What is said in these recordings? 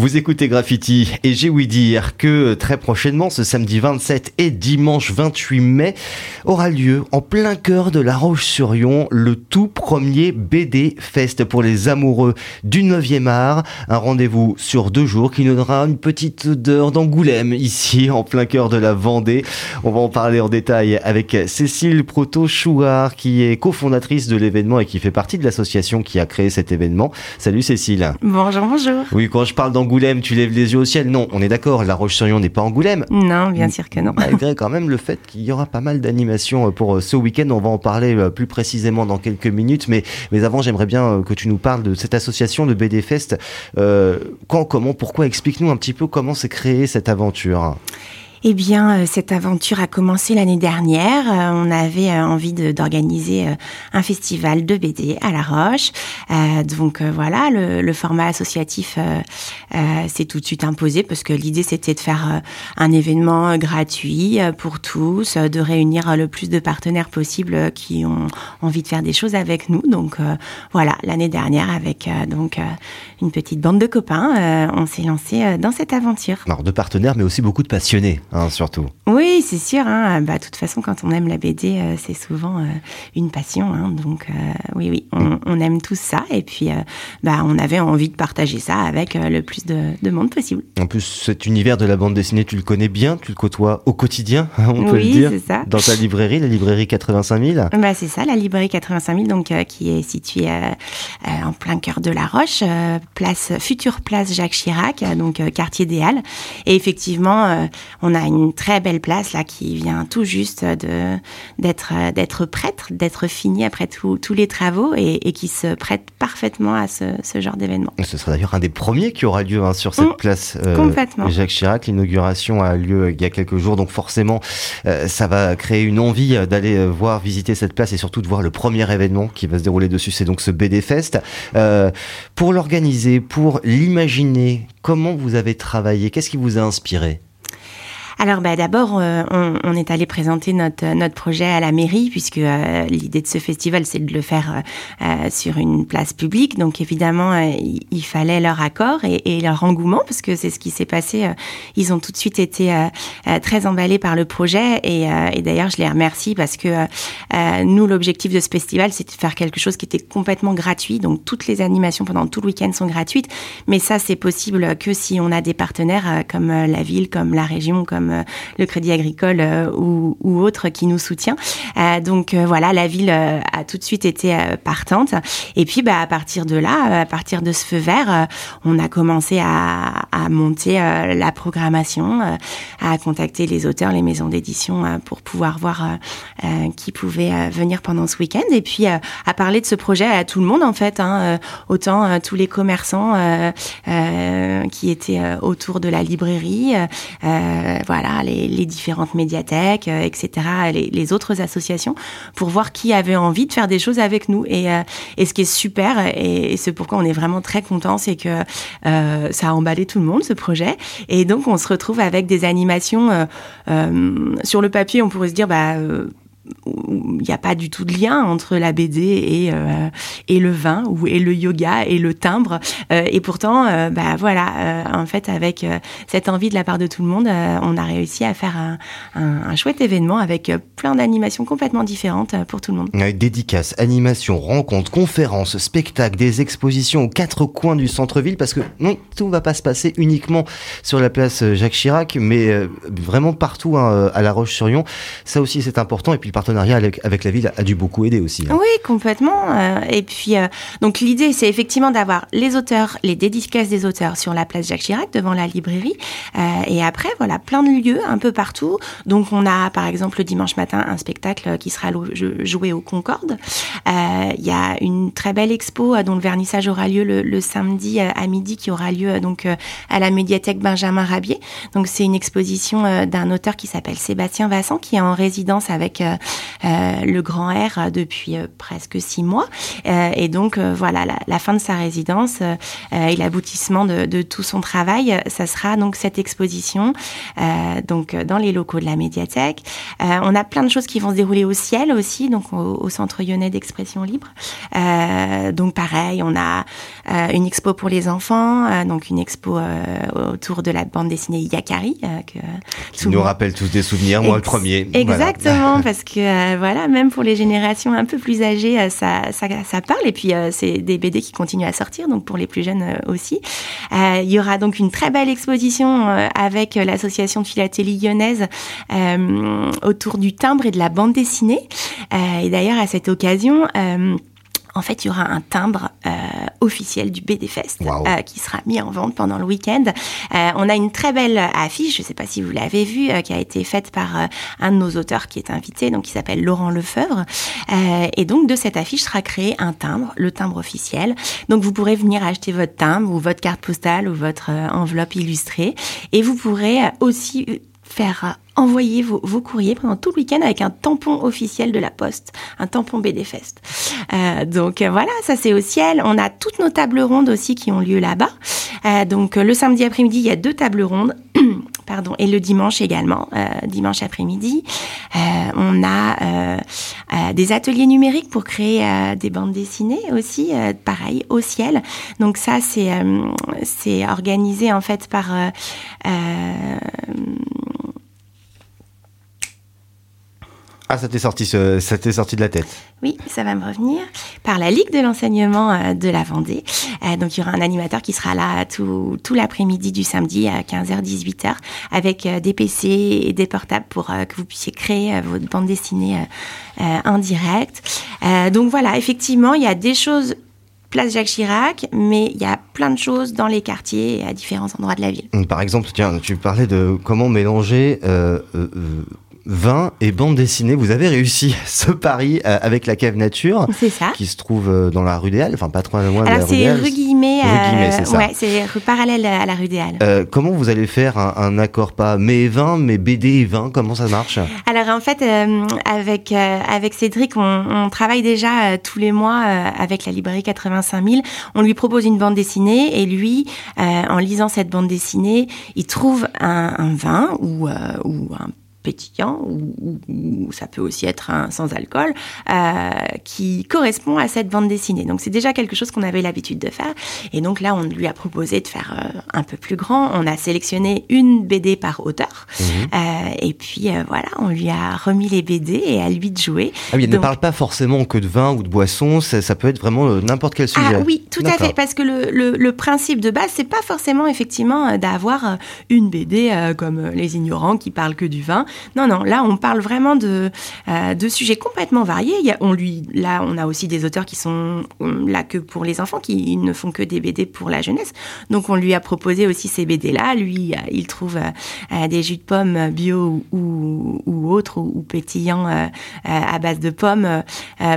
Vous écoutez Graffiti et j'ai ouï dire que très prochainement, ce samedi 27 et dimanche 28 mai, aura lieu en plein cœur de La Roche-sur-Yon le tout premier BD Fest pour les amoureux du 9e art. Un rendez-vous sur deux jours qui nous donnera une petite odeur d'Angoulême ici en plein cœur de la Vendée. On va en parler en détail avec Cécile Proto-Chouard qui est cofondatrice de l'événement et qui fait partie de l'association qui a créé cet événement. Salut Cécile. Bonjour, bonjour. Oui, quand je parle d'Angoulême, Angoulême, tu lèves les yeux au ciel. Non, on est d'accord, La Roche-sur-Yon n'est pas Angoulême. Non, bien sûr que non. Malgré quand même le fait qu'il y aura pas mal d'animations euh, pour euh, ce week-end. On va en parler euh, plus précisément dans quelques minutes. Mais, mais avant, j'aimerais bien que tu nous parles de cette association de BD Fest. quand, comment, pourquoi? Explique-nous un petit peu comment s'est créée cette aventure. Eh bien, euh, cette aventure a commencé l'année dernière. Euh, on avait euh, envie d'organiser un festival de BD à La Roche. donc voilà, le, format associatif s'est tout de suite imposé parce que l'idée c'était de faire un événement gratuit pour tous, de réunir le plus de partenaires possible qui ont envie de faire des choses avec nous. Donc voilà, l'année dernière avec donc une petite bande de copains, on s'est lancé dans cette aventure. Alors de partenaires, mais aussi beaucoup de passionnés. Hein, surtout. Oui, c'est sûr. Hein. Bah, de toute façon, quand on aime la BD, euh, c'est souvent euh, une passion. Hein. Donc, euh, oui, oui, on, aime tous ça. Et puis, bah, on avait envie de partager ça avec le plus de, monde possible. En plus, cet univers de la bande dessinée, tu le connais bien, tu le côtoies au quotidien, on peut le dire. Ça. Dans ta librairie, la librairie 85 000. Bah, c'est ça, la librairie 85 000, donc, qui est située en plein cœur de la Roche, place, future place Jacques Chirac, donc quartier des Halles. Et effectivement, on a une très belle place là qui vient tout juste de d'être d'être prête, d'être finie après tous les travaux et, qui se prête parfaitement à ce, genre d'événement. Ce sera d'ailleurs un des premiers qui aura lieu hein, sur cette mmh, place. Euh, complètement. Jacques Chirac, l'inauguration a lieu il y a quelques jours, donc forcément euh, ça va créer une envie d'aller euh, voir, visiter cette place et surtout de voir le premier événement qui va se dérouler dessus. C'est donc ce BD Fest. pour l'organiser, pour l'imaginer, comment vous avez travaillé? Qu'est-ce qui vous a inspiré? Alors bah, d'abord, euh, on, on, est allé présenter notre, notre projet à la mairie, puisque euh, l'idée de ce festival, c'est de le faire euh, sur une place publique. Donc évidemment, il, fallait leur accord et, et, leur engouement, parce que c'est ce qui s'est passé. ils ont tout de suite été très emballés par le projet. Et, et d'ailleurs, je les remercie parce que nous, l'objectif de ce festival, c'est de faire quelque chose qui était complètement gratuit. Donc toutes les animations pendant tout le week-end sont gratuites. Mais ça, c'est possible que si on a des partenaires comme la ville, comme la région, comme euh, le Crédit Agricole euh, ou, ou, autre qui nous soutient. Euh, donc voilà, la ville a tout de suite été partante. Et puis bah, à partir de là, à partir de ce feu vert, on a commencé à, à monter la programmation, à contacter les auteurs, les maisons d'édition pour pouvoir voir qui pouvait venir pendant ce week-end. Et puis à parler de ce projet à tout le monde en fait, hein, autant tous les commerçants qui étaient autour de la librairie, voilà les, différentes médiathèques, euh, etc., les, autres associations, pour voir qui avait envie de faire des choses avec nous. Et, euh, et ce qui est super, et, c'est pourquoi on est vraiment très content, c'est que euh, ça a emballé tout le monde, ce projet. Et donc, on se retrouve avec des animations. sur le papier, on pourrait se dire, bah, il n'y a pas du tout de lien entre la BD et euh, et le vin ou et le yoga et le timbre. Euh, et pourtant euh, bah voilà en fait avec cette envie de la part de tout le monde on a réussi à faire un, un, chouette événement avec plein d'animations complètement différentes pour tout le monde. Dédicaces, animations, rencontres, conférences, spectacles, des expositions aux quatre coins du centre-ville parce que non tout va pas se passer uniquement sur la place Jacques Chirac mais vraiment partout hein, à La Roche-sur-Yon. Ça aussi c'est important. Et puis partenariat avec, la ville a dû beaucoup aider aussi. Hein. Oui, complètement. Euh, et puis, euh, donc l'idée, c'est effectivement d'avoir les auteurs, les dédicaces des auteurs sur la place Jacques Chirac, devant la librairie. Euh, et après, voilà, plein de lieux un peu partout. Donc, on a, par exemple, le dimanche matin, un spectacle qui sera joué au Concorde. Il y a une très belle expo dont le vernissage aura lieu le, samedi à midi, qui aura lieu donc à la médiathèque Benjamin Rabier. Donc, c'est une exposition d'un auteur qui s'appelle Sébastien Vassan, qui est en résidence avec le Grand Air depuis presque six mois. et donc voilà, la, fin de sa résidence et l'aboutissement de, de, tout son travail, ça sera donc cette exposition donc dans les locaux de la médiathèque. on a plein de choses qui vont se dérouler au ciel aussi, donc au, Centre Lyonnais d'expression libre. donc pareil, on a une expo pour les enfants, donc une expo autour de la bande dessinée Yakari. que qui nous rappelle tous des souvenirs, moi le premier. Exactement, parce que voilà, même pour les générations un peu plus âgées, ça, ça, ça parle. Et puis c'est des BD qui continuent à sortir, donc pour les plus jeunes aussi. il y aura donc une très belle exposition avec l'association de philatélie lyonnaise autour du timbre et de la bande dessinée. et d'ailleurs à cette occasion en fait, il y aura un timbre euh, officiel du BD Fest euh, qui sera mis en vente pendant le week-end. Euh, on a une très belle affiche, je ne sais pas si vous l'avez vue, qui a été faite par un de nos auteurs qui est invité, donc qui s'appelle Laurent Lefebvre. et donc de cette affiche sera créé un timbre, le timbre officiel. Donc vous pourrez venir acheter votre timbre ou votre carte postale ou votre enveloppe illustrée, et vous pourrez aussi faire envoyer vos, courriers pendant tout le week-end avec un tampon officiel de la Poste, un tampon BD Fest. Euh, donc euh, voilà, ça c'est au ciel. On a toutes nos tables rondes aussi qui ont lieu là-bas. Euh, donc le samedi après-midi, il y a deux tables rondes. Pardon, et le dimanche également, dimanche après-midi, on a des ateliers numériques pour créer des bandes dessinées aussi, pareil au ciel. Donc ça c'est c'est organisé en fait par ah, ça t'est sorti, ça t'est sorti de la tête. Oui, ça va me revenir. Par la Ligue de l'enseignement euh, de la Vendée. Euh, donc, il y aura un animateur qui sera là tout, tout l'après-midi du samedi à 15h, 18h avec euh, des PC et des portables pour que vous puissiez créer votre bande dessinée en direct. donc, voilà, effectivement, il y a des choses place Jacques Chirac, mais il y a plein de choses dans les quartiers et à différents endroits de la ville. Par exemple, tiens, tu parlais de comment mélanger vin et bande dessinée. Vous avez réussi ce pari euh, avec la cave nature. C'est ça. Qui se trouve euh, dans la rue des Halles, enfin pas trop loin de la rue c'est rue Guillemets. Euh, c'est ça. Ouais, c'est rue parallèle à la rue des Halles. comment vous allez faire un, accord pas mais vin, mais BD et vin Comment ça marche? Alors en fait, avec avec Cédric, on, travaille déjà tous les mois avec la librairie 85 000. On lui propose une bande dessinée et lui, en lisant cette bande dessinée, il trouve un, un vin ou, ou un pétillant ou, ça peut aussi être un sans alcool euh, qui correspond à cette bande dessinée. Donc c'est déjà quelque chose qu'on avait l'habitude de faire et donc là on lui a proposé de faire euh, un peu plus grand. On a sélectionné une BD par auteur mhm. euh, et puis voilà on lui a remis les BD et à lui de jouer. Ah oui, il ne parle pas forcément que de vin ou de boisson, ça, peut être vraiment n'importe quel sujet. Ah oui, tout à fait parce que le, le, principe de base c'est pas forcément effectivement d'avoir une BD comme Les Ignorants qui parlent que du vin. Non, non, là, on parle vraiment de, euh, sujets complètement variés. On lui, là, on a aussi des auteurs qui sont là que pour les enfants, qui ne font que des BD pour la jeunesse. Donc, on lui a proposé aussi ces BD-là. Lui, euh, il trouve euh, des jus de pommes bio ou, autres, ou, pétillants à base de pommes,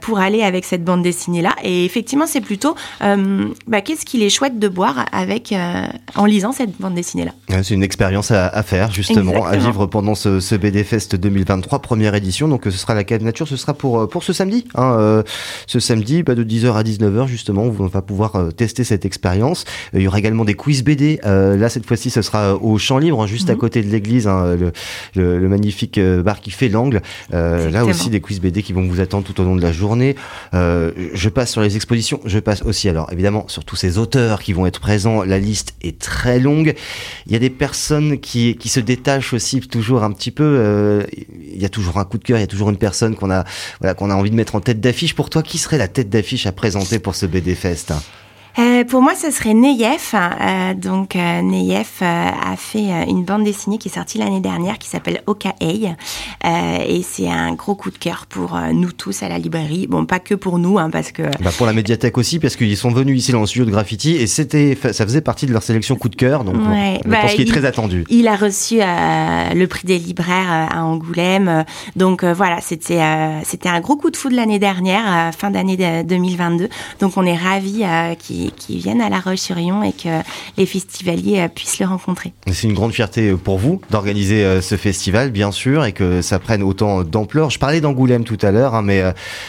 pour aller avec cette bande dessinée-là. Et effectivement, c'est plutôt, bah, qu'est-ce qu'il est chouette de boire avec, en lisant cette bande dessinée-là. C'est une expérience à, faire, justement, à vivre pendant ce, ce BD Fest 2023, première édition. Donc ce sera la Cave Nature, ce sera pour, euh, pour ce samedi. Hein, euh, ce samedi, bah, de 10h à 19h, justement, on va pouvoir euh, tester cette expérience. Il y aura également des quiz BD. là, cette fois-ci, ce sera au Champ Libre, hein, juste à mhm. côté de l'église, hein, le, le, magnifique bar qui fait l'angle. là aussi, des quiz BD qui vont vous attendre tout au long de la journée. je passe sur les expositions. Je passe aussi, alors évidemment, sur tous ces auteurs qui vont être présents. La liste est très longue. Il y a des personnes qui, qui se détachent aussi toujours un petit peu euh, il y a toujours un coup de cœur, il y a toujours une personne qu'on a, voilà, qu'on a envie de mettre en tête d'affiche. Pour toi, qui serait la tête d'affiche à présenter pour ce BD Fest? Euh, pour moi, ce serait Neyef. Euh, donc, euh, Neyef euh, a fait euh, une bande dessinée qui est sortie l'année dernière qui s'appelle Okaei. et c'est un gros coup de cœur pour nous tous à la librairie. Bon, pas que pour nous, hein, parce que... Bah pour la médiathèque aussi, parce qu'ils sont venus ici dans le studio de Graffiti et c'était, ça faisait partie de leur sélection coup de cœur. Donc, ouais, je bah, pense qu'il est très attendu. Il a reçu le prix des libraires à Angoulême. Donc, voilà, c'était c'était un gros coup de fou de l'année dernière, fin d'année 2022. Donc, on est ravis qu'il qui, qui vienne à La Roche-sur-Yon et que les festivaliers puissent le rencontrer. C'est une grande fierté pour vous d'organiser ce festival, bien sûr, et que ça prenne autant d'ampleur. Je parlais d'Angoulême tout à l'heure, hein, mais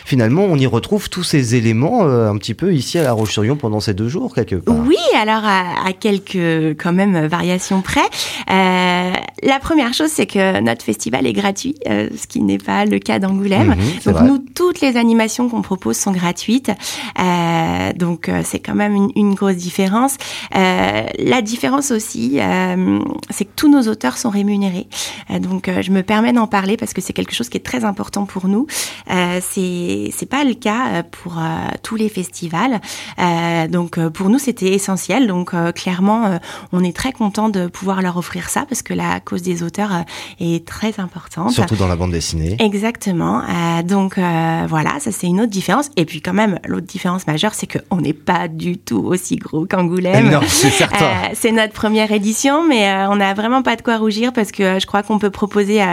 finalement, on y retrouve tous ces éléments un petit peu ici à La Roche-sur-Yon pendant ces deux jours, quelque part. Oui, alors à, quelques quand même variations près. Euh, la première chose, c'est que notre festival est gratuit, euh, ce qui n'est pas le cas d'Angoulême. Mhm, donc nous, toutes les animations qu'on propose sont gratuites. Euh, donc c'est quand même une, une grosse différence. la différence aussi, c'est que tous nos auteurs sont rémunérés. donc je me permets d'en parler parce que c'est quelque chose qui est très important pour nous. c'est c'est pas le cas pour tous les festivals. donc pour nous, c'était essentiel. Donc clairement, on est très content de pouvoir leur offrir ça parce que la cause des auteurs euh, est très importante. Surtout dans la bande dessinée. Exactement. Euh, donc euh, voilà, ça c'est une autre différence. Et puis quand même, l'autre différence majeure, c'est qu'on n'est pas du tout aussi gros qu'Angoulême. Non, c'est certain. c'est notre première édition, mais on n'a vraiment pas de quoi rougir parce que je crois qu'on peut proposer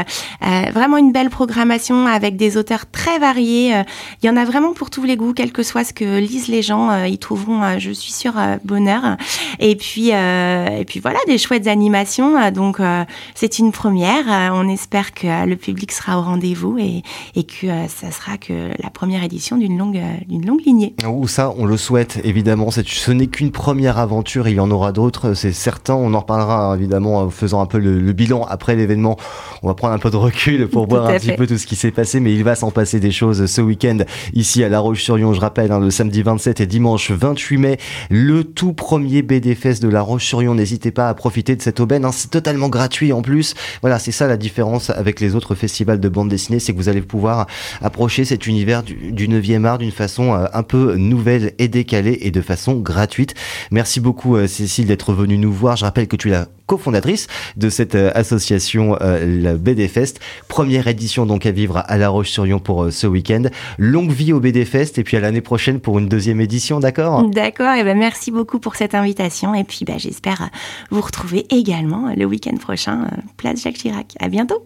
vraiment une belle programmation avec des auteurs très variés. Il y en a vraiment pour tous les goûts, quel que soit ce que lisent les gens, ils trouveront, je suis sûre, bonheur. Et puis, et puis voilà, des chouettes animations. Euh, donc euh, c'est une première. Euh, on espère que le public sera au rendez-vous et, et que ça sera que la première édition d'une longue, d'une longue lignée. Ou ça, on le souhaite évidemment. Ce n'est qu'une première aventure. Il y en aura d'autres, c'est certain. On en reparlera évidemment en faisant un peu le, bilan après l'événement. On va prendre un peu de recul pour voir un petit peu tout ce qui s'est passé, mais il va s'en passer des choses ce week-end ici à La Roche-sur-Yon. Je rappelle, hein, le samedi 27 et dimanche 28 mai, le tout premier BD Fest de La Roche-sur-Yon. N'hésitez pas à profiter de cette aubaine. Hein. C'est totalement gratuit en plus. Voilà, c'est ça la différence avec les autres festivals de bande dessinée, c'est que vous allez pouvoir approcher cet univers du, du 9e art d'une façon euh, un peu nouvelle et décalée et de façon gratuite. Merci beaucoup euh, Cécile d'être venue nous voir. Je rappelle que tu es la cofondatrice de cette euh, association, la BD Fest. Première édition donc à vivre à La Roche-sur-Yon pour ce week-end. Longue vie au BD Fest et puis à l'année prochaine pour une deuxième édition, d'accord? D'accord, et ben merci beaucoup pour cette invitation et puis ben, j'espère vous retrouver également le week-end prochain, place Jacques Chirac. À bientôt.